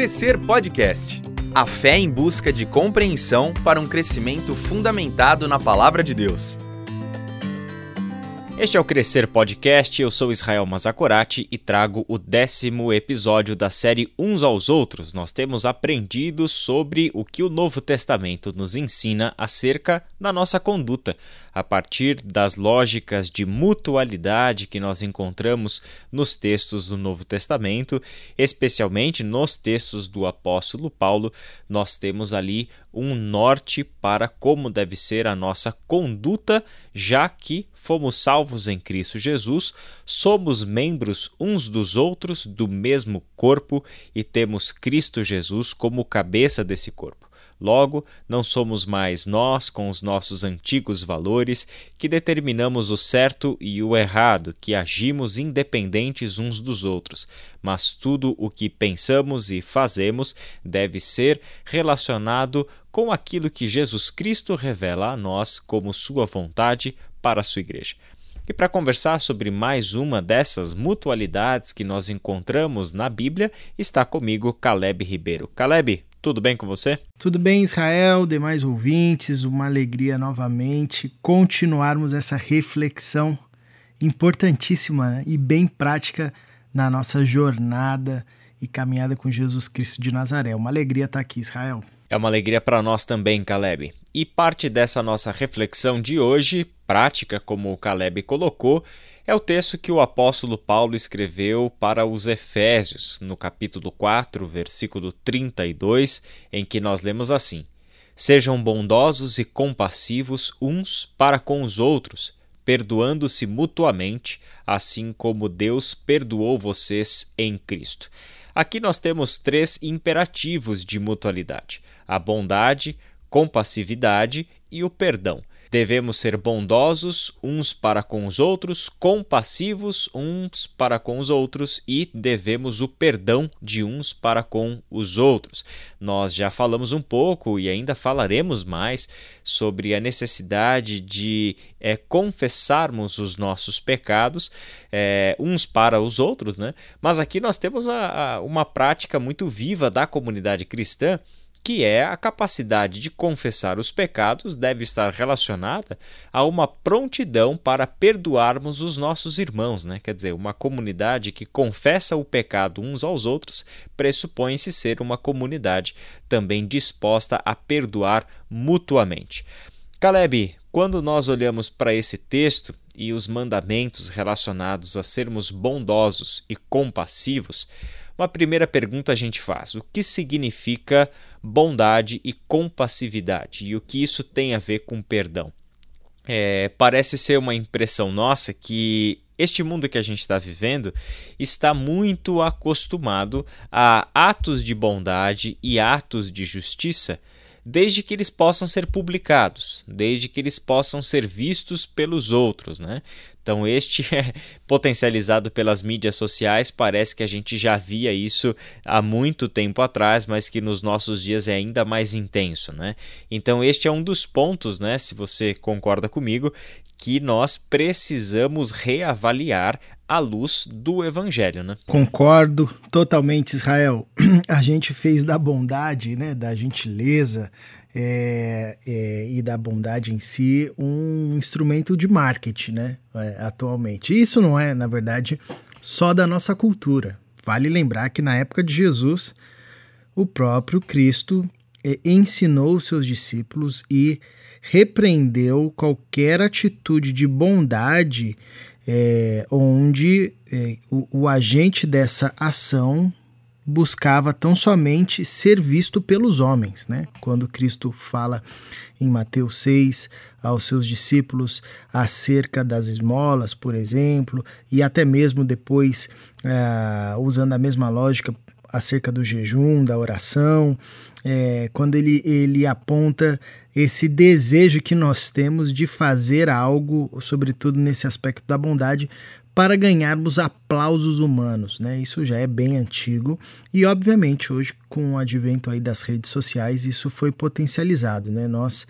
Crescer Podcast. A fé em busca de compreensão para um crescimento fundamentado na palavra de Deus. Este é o Crescer Podcast, eu sou Israel Mazakorati e trago o décimo episódio da série Uns aos Outros. Nós temos aprendido sobre o que o Novo Testamento nos ensina acerca da nossa conduta, a partir das lógicas de mutualidade que nós encontramos nos textos do Novo Testamento, especialmente nos textos do apóstolo Paulo, nós temos ali um norte para como deve ser a nossa conduta, já que fomos salvos em Cristo Jesus, somos membros uns dos outros do mesmo corpo e temos Cristo Jesus como cabeça desse corpo. Logo, não somos mais nós, com os nossos antigos valores, que determinamos o certo e o errado, que agimos independentes uns dos outros, mas tudo o que pensamos e fazemos deve ser relacionado com aquilo que Jesus Cristo revela a nós como Sua vontade para a Sua Igreja. E para conversar sobre mais uma dessas mutualidades que nós encontramos na Bíblia, está comigo Caleb Ribeiro. Caleb, tudo bem com você? Tudo bem, Israel, demais ouvintes, uma alegria novamente continuarmos essa reflexão importantíssima né, e bem prática na nossa jornada e caminhada com Jesus Cristo de Nazaré. Uma alegria estar aqui, Israel. É uma alegria para nós também, Caleb. E parte dessa nossa reflexão de hoje, prática, como o Caleb colocou, é o texto que o apóstolo Paulo escreveu para os Efésios, no capítulo 4, versículo 32, em que nós lemos assim: Sejam bondosos e compassivos uns para com os outros, perdoando-se mutuamente, assim como Deus perdoou vocês em Cristo. Aqui nós temos três imperativos de mutualidade: a bondade, compassividade e o perdão. Devemos ser bondosos uns para com os outros, compassivos uns para com os outros e devemos o perdão de uns para com os outros. Nós já falamos um pouco e ainda falaremos mais sobre a necessidade de é, confessarmos os nossos pecados é, uns para os outros, né? Mas aqui nós temos a, a, uma prática muito viva da comunidade cristã que é a capacidade de confessar os pecados, deve estar relacionada a uma prontidão para perdoarmos os nossos irmãos, né? Quer dizer, uma comunidade que confessa o pecado uns aos outros pressupõe-se ser uma comunidade também disposta a perdoar mutuamente. Caleb, quando nós olhamos para esse texto e os mandamentos relacionados a sermos bondosos e compassivos, uma primeira pergunta a gente faz: o que significa bondade e compassividade? E o que isso tem a ver com perdão? É, parece ser uma impressão nossa que este mundo que a gente está vivendo está muito acostumado a atos de bondade e atos de justiça desde que eles possam ser publicados, desde que eles possam ser vistos pelos outros, né? Então, este é potencializado pelas mídias sociais, parece que a gente já via isso há muito tempo atrás, mas que nos nossos dias é ainda mais intenso, né? Então, este é um dos pontos, né, se você concorda comigo, que nós precisamos reavaliar à luz do evangelho, né? Concordo totalmente, Israel. A gente fez da bondade, né, da gentileza é, é, e da bondade em si um instrumento de marketing, né, é, atualmente. Isso não é, na verdade, só da nossa cultura. Vale lembrar que na época de Jesus, o próprio Cristo é, ensinou seus discípulos e repreendeu qualquer atitude de bondade é, onde é, o, o agente dessa ação buscava tão somente ser visto pelos homens, né? Quando Cristo fala em Mateus 6 aos seus discípulos acerca das esmolas, por exemplo, e até mesmo depois, uh, usando a mesma lógica acerca do jejum, da oração, é, quando ele, ele aponta esse desejo que nós temos de fazer algo, sobretudo nesse aspecto da bondade, para ganharmos aplausos humanos, né? Isso já é bem antigo e obviamente hoje com o advento aí das redes sociais isso foi potencializado, né? Nós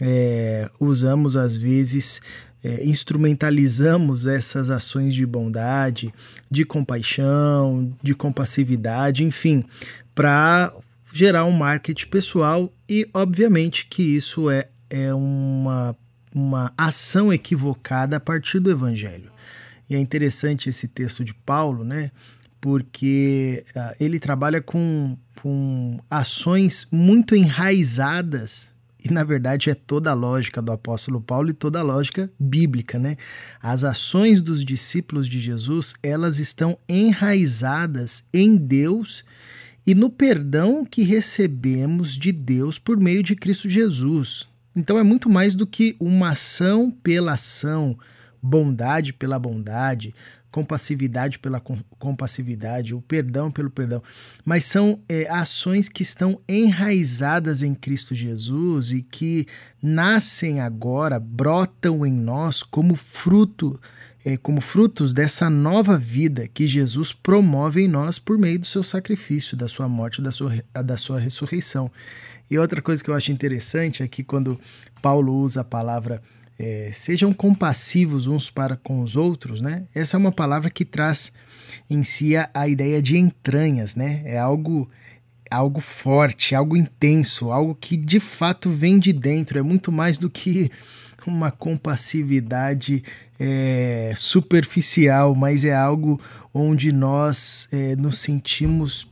é, usamos às vezes é, instrumentalizamos essas ações de bondade, de compaixão, de compassividade, enfim, para gerar um marketing pessoal e, obviamente, que isso é, é uma, uma ação equivocada a partir do Evangelho. E é interessante esse texto de Paulo, né? Porque uh, ele trabalha com, com ações muito enraizadas e na verdade é toda a lógica do apóstolo Paulo e toda a lógica bíblica, né? As ações dos discípulos de Jesus, elas estão enraizadas em Deus e no perdão que recebemos de Deus por meio de Cristo Jesus. Então é muito mais do que uma ação pela ação, bondade pela bondade, compassividade pela compassividade, o perdão pelo perdão, mas são é, ações que estão enraizadas em Cristo Jesus e que nascem agora, brotam em nós como fruto, é, como frutos dessa nova vida que Jesus promove em nós por meio do seu sacrifício, da sua morte, da sua, da sua ressurreição. E outra coisa que eu acho interessante é que quando Paulo usa a palavra é, sejam compassivos uns para com os outros, né? Essa é uma palavra que traz em si a, a ideia de entranhas, né? É algo algo forte, algo intenso, algo que de fato vem de dentro. É muito mais do que uma compassividade é, superficial, mas é algo onde nós é, nos sentimos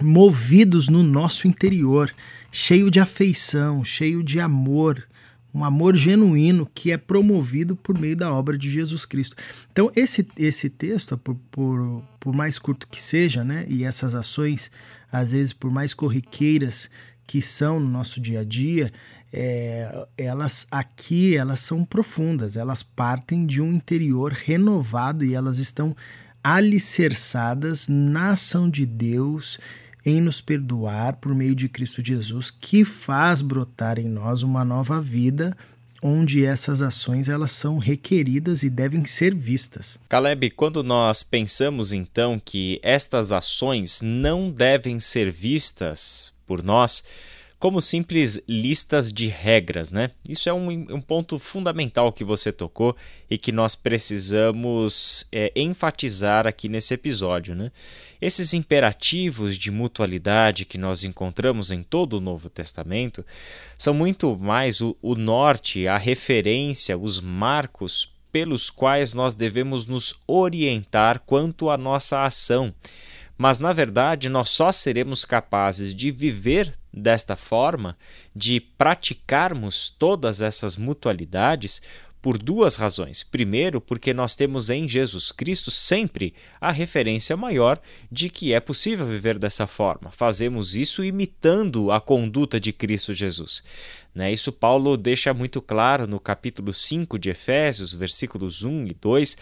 movidos no nosso interior, cheio de afeição, cheio de amor, um amor genuíno que é promovido por meio da obra de Jesus Cristo. Então, esse, esse texto, por, por, por mais curto que seja, né, e essas ações, às vezes, por mais corriqueiras que são no nosso dia a dia, é, elas aqui elas são profundas, elas partem de um interior renovado e elas estão alicerçadas na ação de Deus em nos perdoar por meio de Cristo Jesus, que faz brotar em nós uma nova vida onde essas ações elas são requeridas e devem ser vistas. Caleb, quando nós pensamos então que estas ações não devem ser vistas por nós, como simples listas de regras, né? Isso é um, um ponto fundamental que você tocou e que nós precisamos é, enfatizar aqui nesse episódio, né? Esses imperativos de mutualidade que nós encontramos em todo o Novo Testamento são muito mais o, o norte, a referência, os marcos pelos quais nós devemos nos orientar quanto à nossa ação mas na verdade nós só seremos capazes de viver desta forma, de praticarmos todas essas mutualidades, por duas razões. Primeiro, porque nós temos em Jesus Cristo sempre a referência maior de que é possível viver dessa forma. Fazemos isso imitando a conduta de Cristo Jesus. Né? Isso Paulo deixa muito claro no capítulo 5 de Efésios, versículos 1 e 2,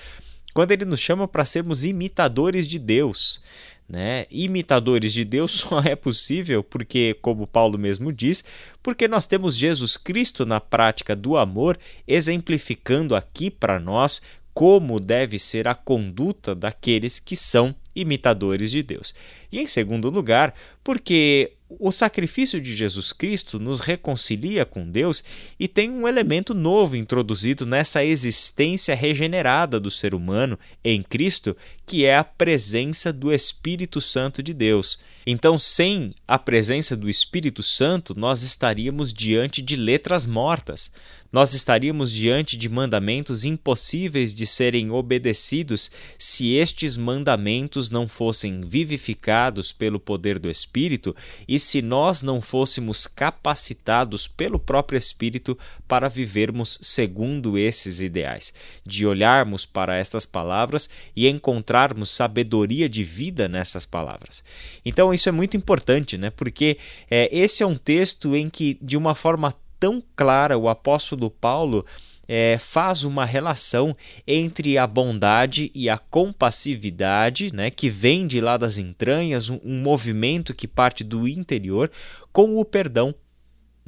quando ele nos chama para sermos imitadores de Deus. Né? Imitadores de Deus só é possível porque, como Paulo mesmo diz, porque nós temos Jesus Cristo na prática do amor, exemplificando aqui para nós como deve ser a conduta daqueles que são imitadores de Deus. E em segundo lugar, porque o sacrifício de Jesus Cristo nos reconcilia com Deus e tem um elemento novo introduzido nessa existência regenerada do ser humano em Cristo, que é a presença do Espírito Santo de Deus. Então, sem a presença do Espírito Santo, nós estaríamos diante de letras mortas. Nós estaríamos diante de mandamentos impossíveis de serem obedecidos se estes mandamentos não fossem vivificados pelo poder do Espírito e se nós não fôssemos capacitados pelo próprio Espírito para vivermos segundo esses ideais, de olharmos para estas palavras e encontrarmos sabedoria de vida nessas palavras. Então, isso é muito importante, né? Porque é, esse é um texto em que, de uma forma tão clara, o apóstolo Paulo é, faz uma relação entre a bondade e a compassividade, né, que vem de lá das entranhas, um, um movimento que parte do interior, com o perdão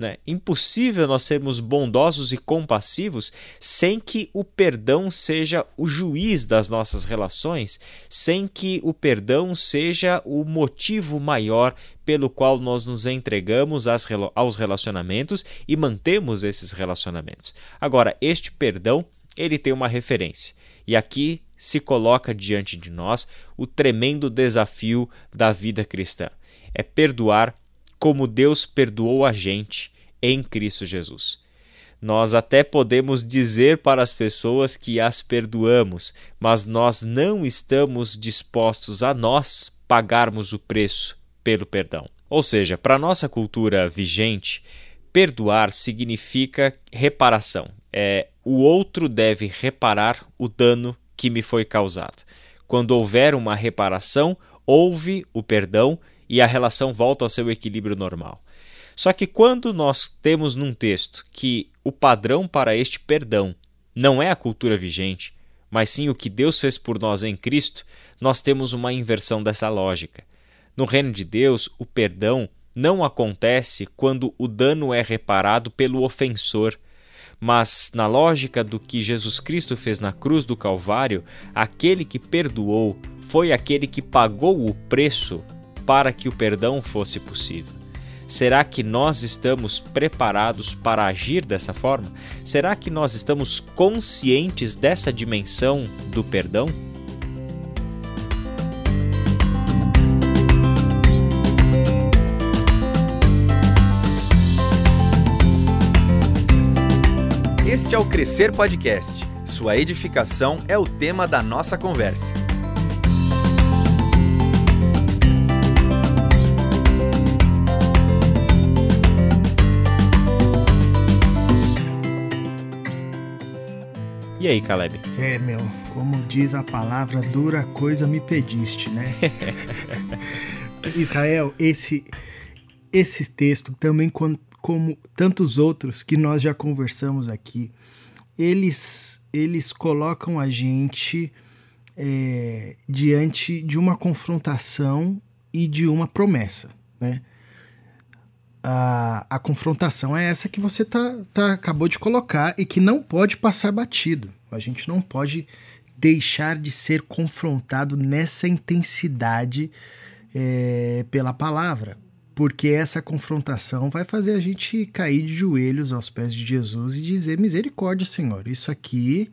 né? Impossível nós sermos bondosos e compassivos sem que o perdão seja o juiz das nossas relações, sem que o perdão seja o motivo maior pelo qual nós nos entregamos aos relacionamentos e mantemos esses relacionamentos. Agora, este perdão ele tem uma referência. E aqui se coloca diante de nós o tremendo desafio da vida cristã: é perdoar como Deus perdoou a gente em Cristo Jesus. Nós até podemos dizer para as pessoas que as perdoamos, mas nós não estamos dispostos a nós pagarmos o preço pelo perdão. Ou seja, para nossa cultura vigente, perdoar significa reparação. É o outro deve reparar o dano que me foi causado. Quando houver uma reparação, houve o perdão e a relação volta ao seu equilíbrio normal. Só que quando nós temos num texto que o padrão para este perdão não é a cultura vigente, mas sim o que Deus fez por nós em Cristo, nós temos uma inversão dessa lógica. No reino de Deus, o perdão não acontece quando o dano é reparado pelo ofensor, mas, na lógica do que Jesus Cristo fez na cruz do Calvário, aquele que perdoou foi aquele que pagou o preço para que o perdão fosse possível. Será que nós estamos preparados para agir dessa forma? Será que nós estamos conscientes dessa dimensão do perdão? Este é o Crescer Podcast. Sua edificação é o tema da nossa conversa. E aí, Caleb? É, meu, como diz a palavra, dura coisa me pediste, né? Israel, esse, esse texto também como tantos outros que nós já conversamos aqui, eles, eles colocam a gente é, diante de uma confrontação e de uma promessa, né? A, a confrontação é essa que você tá, tá, acabou de colocar e que não pode passar batido. A gente não pode deixar de ser confrontado nessa intensidade é, pela palavra, porque essa confrontação vai fazer a gente cair de joelhos aos pés de Jesus e dizer: misericórdia, Senhor, isso aqui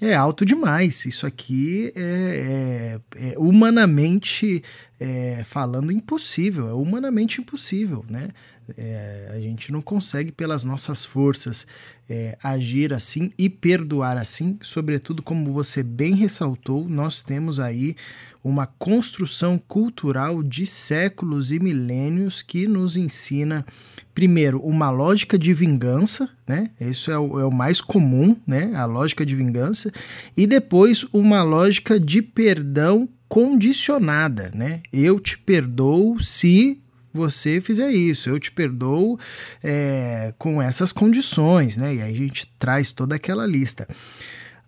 é alto demais, isso aqui é, é, é humanamente é, falando impossível, é humanamente impossível, né? É, a gente não consegue pelas nossas forças é, agir assim e perdoar assim, sobretudo como você bem ressaltou, nós temos aí uma construção cultural de séculos e milênios que nos ensina, primeiro, uma lógica de vingança, né? Isso é o, é o mais comum, né? A lógica de vingança, e depois uma lógica de perdão condicionada, né? Eu te perdoo se você fizer isso, eu te perdoo é, com essas condições, né? E aí a gente traz toda aquela lista.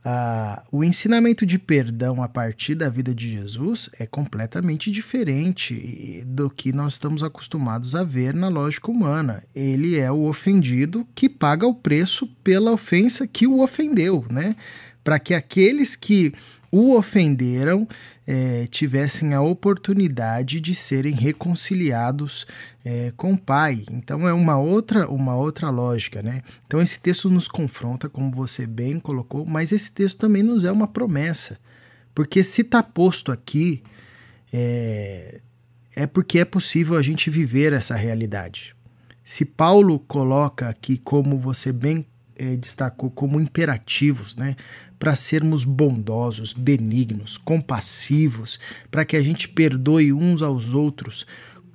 Ah, o ensinamento de perdão a partir da vida de Jesus é completamente diferente do que nós estamos acostumados a ver na lógica humana. Ele é o ofendido que paga o preço pela ofensa que o ofendeu, né? Para que aqueles que o ofenderam é, tivessem a oportunidade de serem reconciliados é, com o Pai. Então é uma outra, uma outra lógica, né? Então esse texto nos confronta, como você bem colocou, mas esse texto também nos é uma promessa, porque se está posto aqui é, é porque é possível a gente viver essa realidade. Se Paulo coloca aqui, como você bem é, destacou, como imperativos, né? para sermos bondosos, benignos, compassivos, para que a gente perdoe uns aos outros,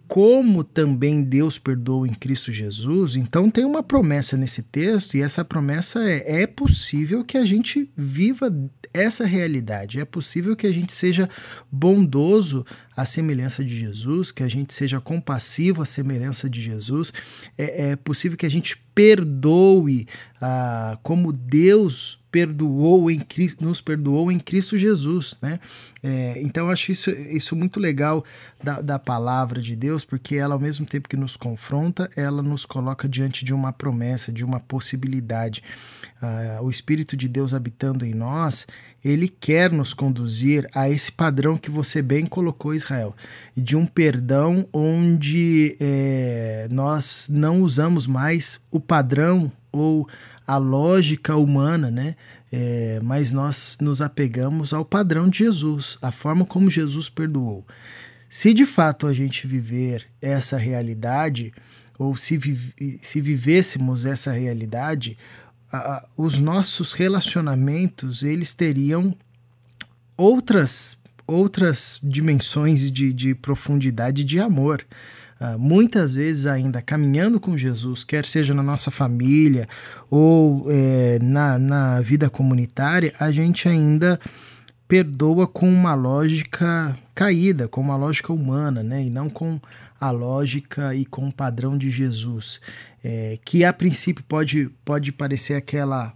como também Deus perdoa em Cristo Jesus. Então tem uma promessa nesse texto, e essa promessa é: é possível que a gente viva essa realidade. É possível que a gente seja bondoso à semelhança de Jesus, que a gente seja compassivo à semelhança de Jesus. É, é possível que a gente perdoe ah, como Deus perdoou em Cristo, nos perdoou em Cristo Jesus, né? É, então eu acho isso, isso muito legal da, da palavra de Deus, porque ela ao mesmo tempo que nos confronta, ela nos coloca diante de uma promessa, de uma possibilidade. Ah, o Espírito de Deus habitando em nós, ele quer nos conduzir a esse padrão que você bem colocou, Israel, de um perdão onde é, nós não usamos mais o padrão ou a lógica humana, né? É, mas nós nos apegamos ao padrão de Jesus, a forma como Jesus perdoou. Se de fato a gente viver essa realidade, ou se, vi se vivêssemos essa realidade, a, os nossos relacionamentos eles teriam outras outras dimensões de, de profundidade de amor. Uh, muitas vezes ainda caminhando com Jesus, quer seja na nossa família ou é, na, na vida comunitária, a gente ainda perdoa com uma lógica caída, com uma lógica humana, né? E não com a lógica e com o padrão de Jesus, é, que a princípio pode, pode parecer aquela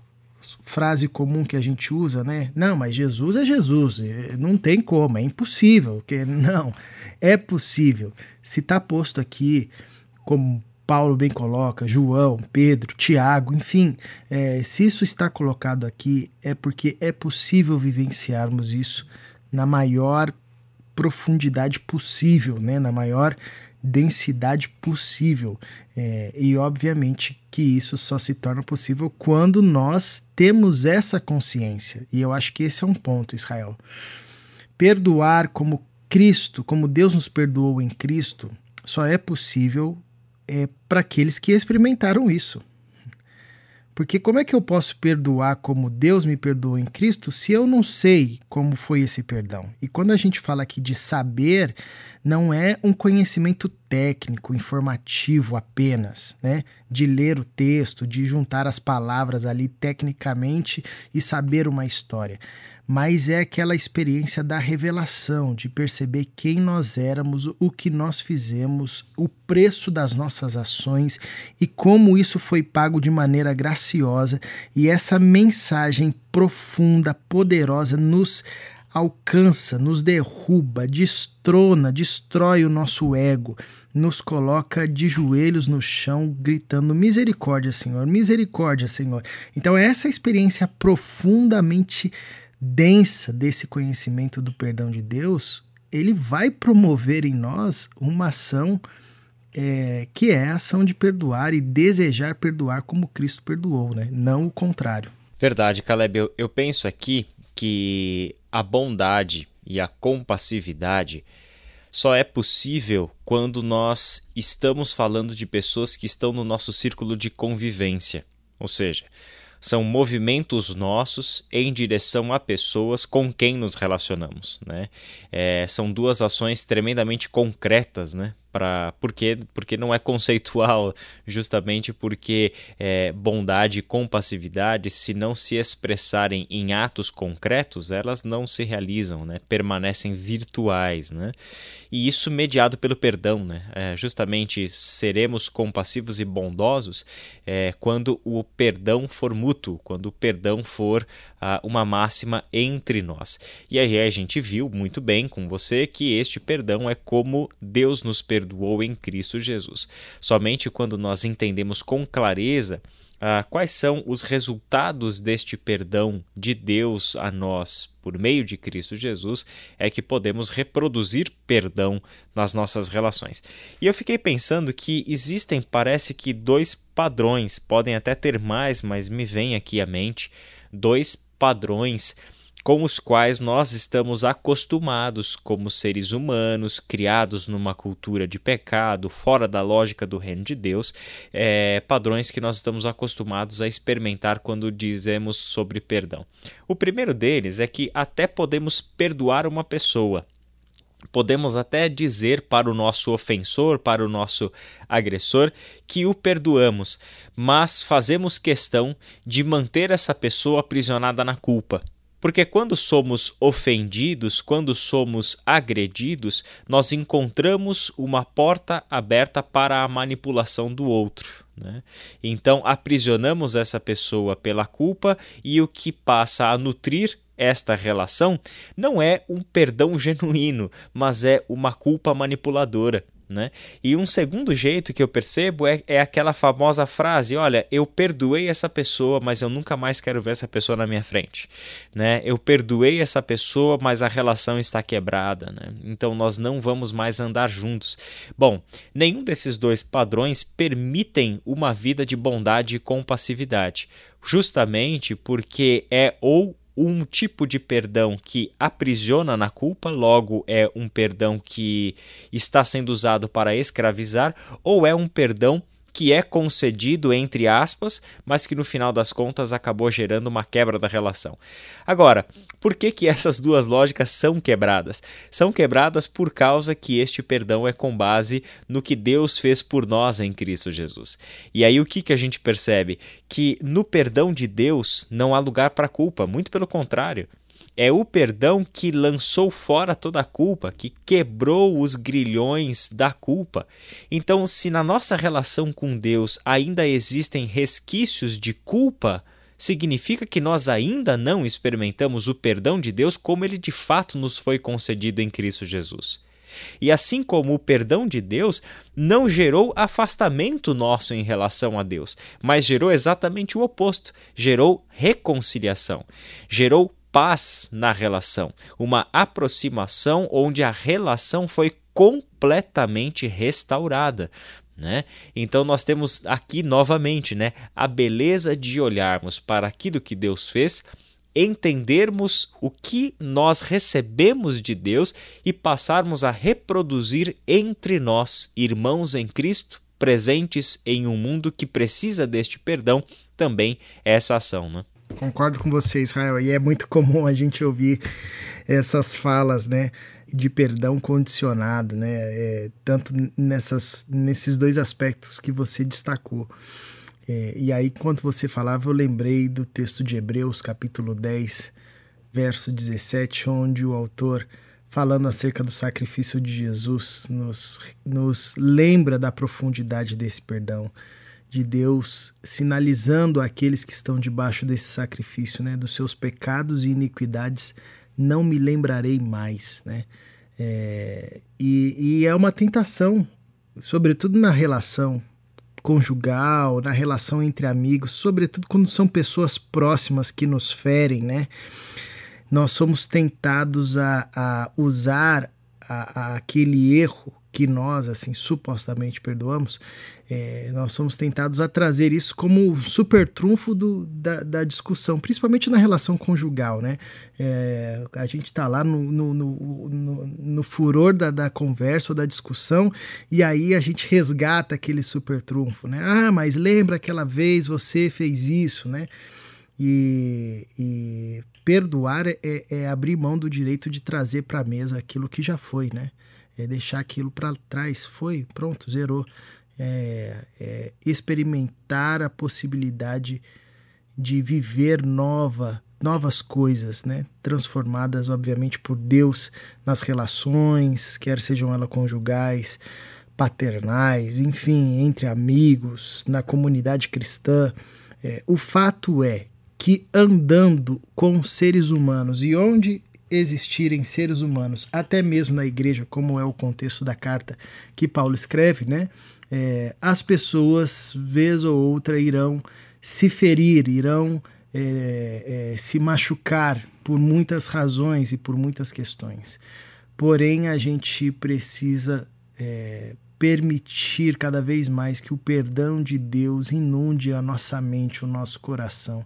frase comum que a gente usa, né? Não, mas Jesus é Jesus, não tem como, é impossível. Que não, é possível. Se está posto aqui como Paulo bem coloca, João, Pedro, Tiago, enfim, é, se isso está colocado aqui, é porque é possível vivenciarmos isso na maior profundidade possível, né? na maior densidade possível. É, e obviamente que isso só se torna possível quando nós temos essa consciência. E eu acho que esse é um ponto, Israel. Perdoar como Cristo, como Deus nos perdoou em Cristo, só é possível é, para aqueles que experimentaram isso. Porque como é que eu posso perdoar como Deus me perdoou em Cristo se eu não sei como foi esse perdão? E quando a gente fala aqui de saber, não é um conhecimento técnico, informativo apenas, né? De ler o texto, de juntar as palavras ali tecnicamente e saber uma história mas é aquela experiência da revelação, de perceber quem nós éramos, o que nós fizemos, o preço das nossas ações e como isso foi pago de maneira graciosa. E essa mensagem profunda, poderosa, nos alcança, nos derruba, destrona, destrói o nosso ego, nos coloca de joelhos no chão, gritando: Misericórdia, Senhor, misericórdia, Senhor. Então, essa experiência profundamente densa desse conhecimento do perdão de Deus, ele vai promover em nós uma ação é, que é a ação de perdoar e desejar perdoar como Cristo perdoou, né? não o contrário. Verdade, Caleb. Eu, eu penso aqui que a bondade e a compassividade só é possível quando nós estamos falando de pessoas que estão no nosso círculo de convivência. Ou seja, são movimentos nossos em direção a pessoas com quem nos relacionamos. Né? É, são duas ações tremendamente concretas, né? Pra, porque, porque não é conceitual, justamente porque é, bondade e compassividade, se não se expressarem em atos concretos, elas não se realizam, né? permanecem virtuais. Né? E isso mediado pelo perdão. Né? É, justamente seremos compassivos e bondosos é, quando o perdão for mútuo, quando o perdão for ah, uma máxima entre nós. E aí a gente viu muito bem com você que este perdão é como Deus nos perdoa perdoou em Cristo Jesus. Somente quando nós entendemos com clareza ah, quais são os resultados deste perdão de Deus a nós por meio de Cristo Jesus é que podemos reproduzir perdão nas nossas relações. E eu fiquei pensando que existem, parece que, dois padrões, podem até ter mais, mas me vem aqui à mente dois padrões com os quais nós estamos acostumados como seres humanos, criados numa cultura de pecado, fora da lógica do reino de Deus, é, padrões que nós estamos acostumados a experimentar quando dizemos sobre perdão. O primeiro deles é que até podemos perdoar uma pessoa. Podemos até dizer para o nosso ofensor, para o nosso agressor, que o perdoamos, mas fazemos questão de manter essa pessoa aprisionada na culpa porque quando somos ofendidos, quando somos agredidos, nós encontramos uma porta aberta para a manipulação do outro. Né? Então aprisionamos essa pessoa pela culpa e o que passa a nutrir esta relação não é um perdão genuíno, mas é uma culpa manipuladora. Né? E um segundo jeito que eu percebo é, é aquela famosa frase: olha, eu perdoei essa pessoa, mas eu nunca mais quero ver essa pessoa na minha frente. Né? Eu perdoei essa pessoa, mas a relação está quebrada. Né? Então nós não vamos mais andar juntos. Bom, nenhum desses dois padrões permitem uma vida de bondade e compassividade. justamente porque é ou um tipo de perdão que aprisiona na culpa, logo é um perdão que está sendo usado para escravizar, ou é um perdão que é concedido entre aspas, mas que no final das contas acabou gerando uma quebra da relação. Agora, por que que essas duas lógicas são quebradas? São quebradas por causa que este perdão é com base no que Deus fez por nós em Cristo Jesus. E aí o que que a gente percebe? Que no perdão de Deus não há lugar para culpa, muito pelo contrário. É o perdão que lançou fora toda a culpa, que quebrou os grilhões da culpa. Então, se na nossa relação com Deus ainda existem resquícios de culpa, significa que nós ainda não experimentamos o perdão de Deus como ele de fato nos foi concedido em Cristo Jesus. E assim como o perdão de Deus não gerou afastamento nosso em relação a Deus, mas gerou exatamente o oposto, gerou reconciliação, gerou paz na relação, uma aproximação onde a relação foi completamente restaurada. Né? Então nós temos aqui novamente né, a beleza de olharmos para aquilo que Deus fez, entendermos o que nós recebemos de Deus e passarmos a reproduzir entre nós, irmãos em Cristo, presentes em um mundo que precisa deste perdão, também essa ação. Né? Concordo com você, Israel. E é muito comum a gente ouvir essas falas, né? De perdão condicionado, né? É, tanto nessas, nesses dois aspectos que você destacou. É, e aí, quando você falava, eu lembrei do texto de Hebreus, capítulo 10, verso 17, onde o autor, falando acerca do sacrifício de Jesus, nos, nos lembra da profundidade desse perdão de Deus sinalizando àqueles que estão debaixo desse sacrifício, né, dos seus pecados e iniquidades, não me lembrarei mais, né? É, e, e é uma tentação, sobretudo na relação conjugal, na relação entre amigos, sobretudo quando são pessoas próximas que nos ferem, né? Nós somos tentados a, a usar a, a aquele erro que nós, assim, supostamente perdoamos, é, nós somos tentados a trazer isso como super trunfo do, da, da discussão, principalmente na relação conjugal, né? É, a gente está lá no, no, no, no, no furor da, da conversa ou da discussão e aí a gente resgata aquele super trunfo, né? Ah, mas lembra aquela vez você fez isso, né? E, e perdoar é, é abrir mão do direito de trazer para a mesa aquilo que já foi, né? É deixar aquilo para trás. Foi, pronto, zerou. É, é experimentar a possibilidade de viver nova, novas coisas, né? Transformadas, obviamente, por Deus nas relações, quer sejam elas conjugais, paternais, enfim, entre amigos, na comunidade cristã. É, o fato é que andando com seres humanos e onde existirem seres humanos, até mesmo na igreja, como é o contexto da carta que Paulo escreve, né? É, as pessoas, vez ou outra, irão se ferir, irão é, é, se machucar por muitas razões e por muitas questões. Porém, a gente precisa é, permitir cada vez mais que o perdão de Deus inunde a nossa mente, o nosso coração.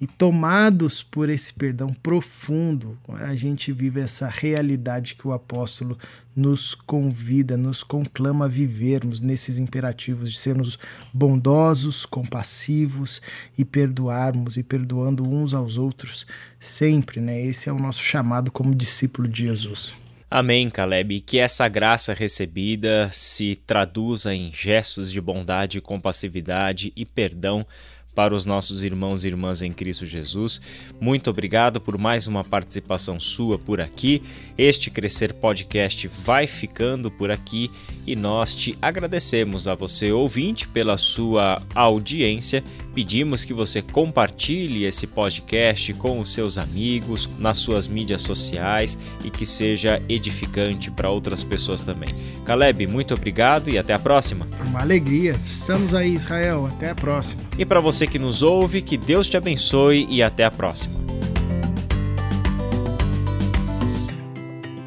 E tomados por esse perdão profundo, a gente vive essa realidade que o apóstolo nos convida, nos conclama a vivermos nesses imperativos de sermos bondosos, compassivos e perdoarmos e perdoando uns aos outros sempre, né? Esse é o nosso chamado como discípulo de Jesus. Amém, Caleb. Que essa graça recebida se traduza em gestos de bondade, compassividade e perdão para os nossos irmãos e irmãs em Cristo Jesus. Muito obrigado por mais uma participação sua por aqui. Este Crescer Podcast vai ficando por aqui e nós te agradecemos a você, ouvinte, pela sua audiência. Pedimos que você compartilhe esse podcast com os seus amigos, nas suas mídias sociais e que seja edificante para outras pessoas também. Caleb, muito obrigado e até a próxima. Uma alegria. Estamos aí, Israel. Até a próxima. E para você que nos ouve, que Deus te abençoe e até a próxima.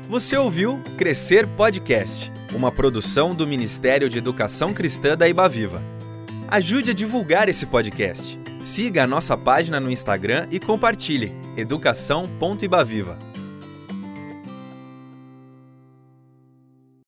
Você ouviu Crescer Podcast, uma produção do Ministério de Educação Cristã da Ibaviva. Ajude a divulgar esse podcast. Siga a nossa página no Instagram e compartilhe educação.ibaviva.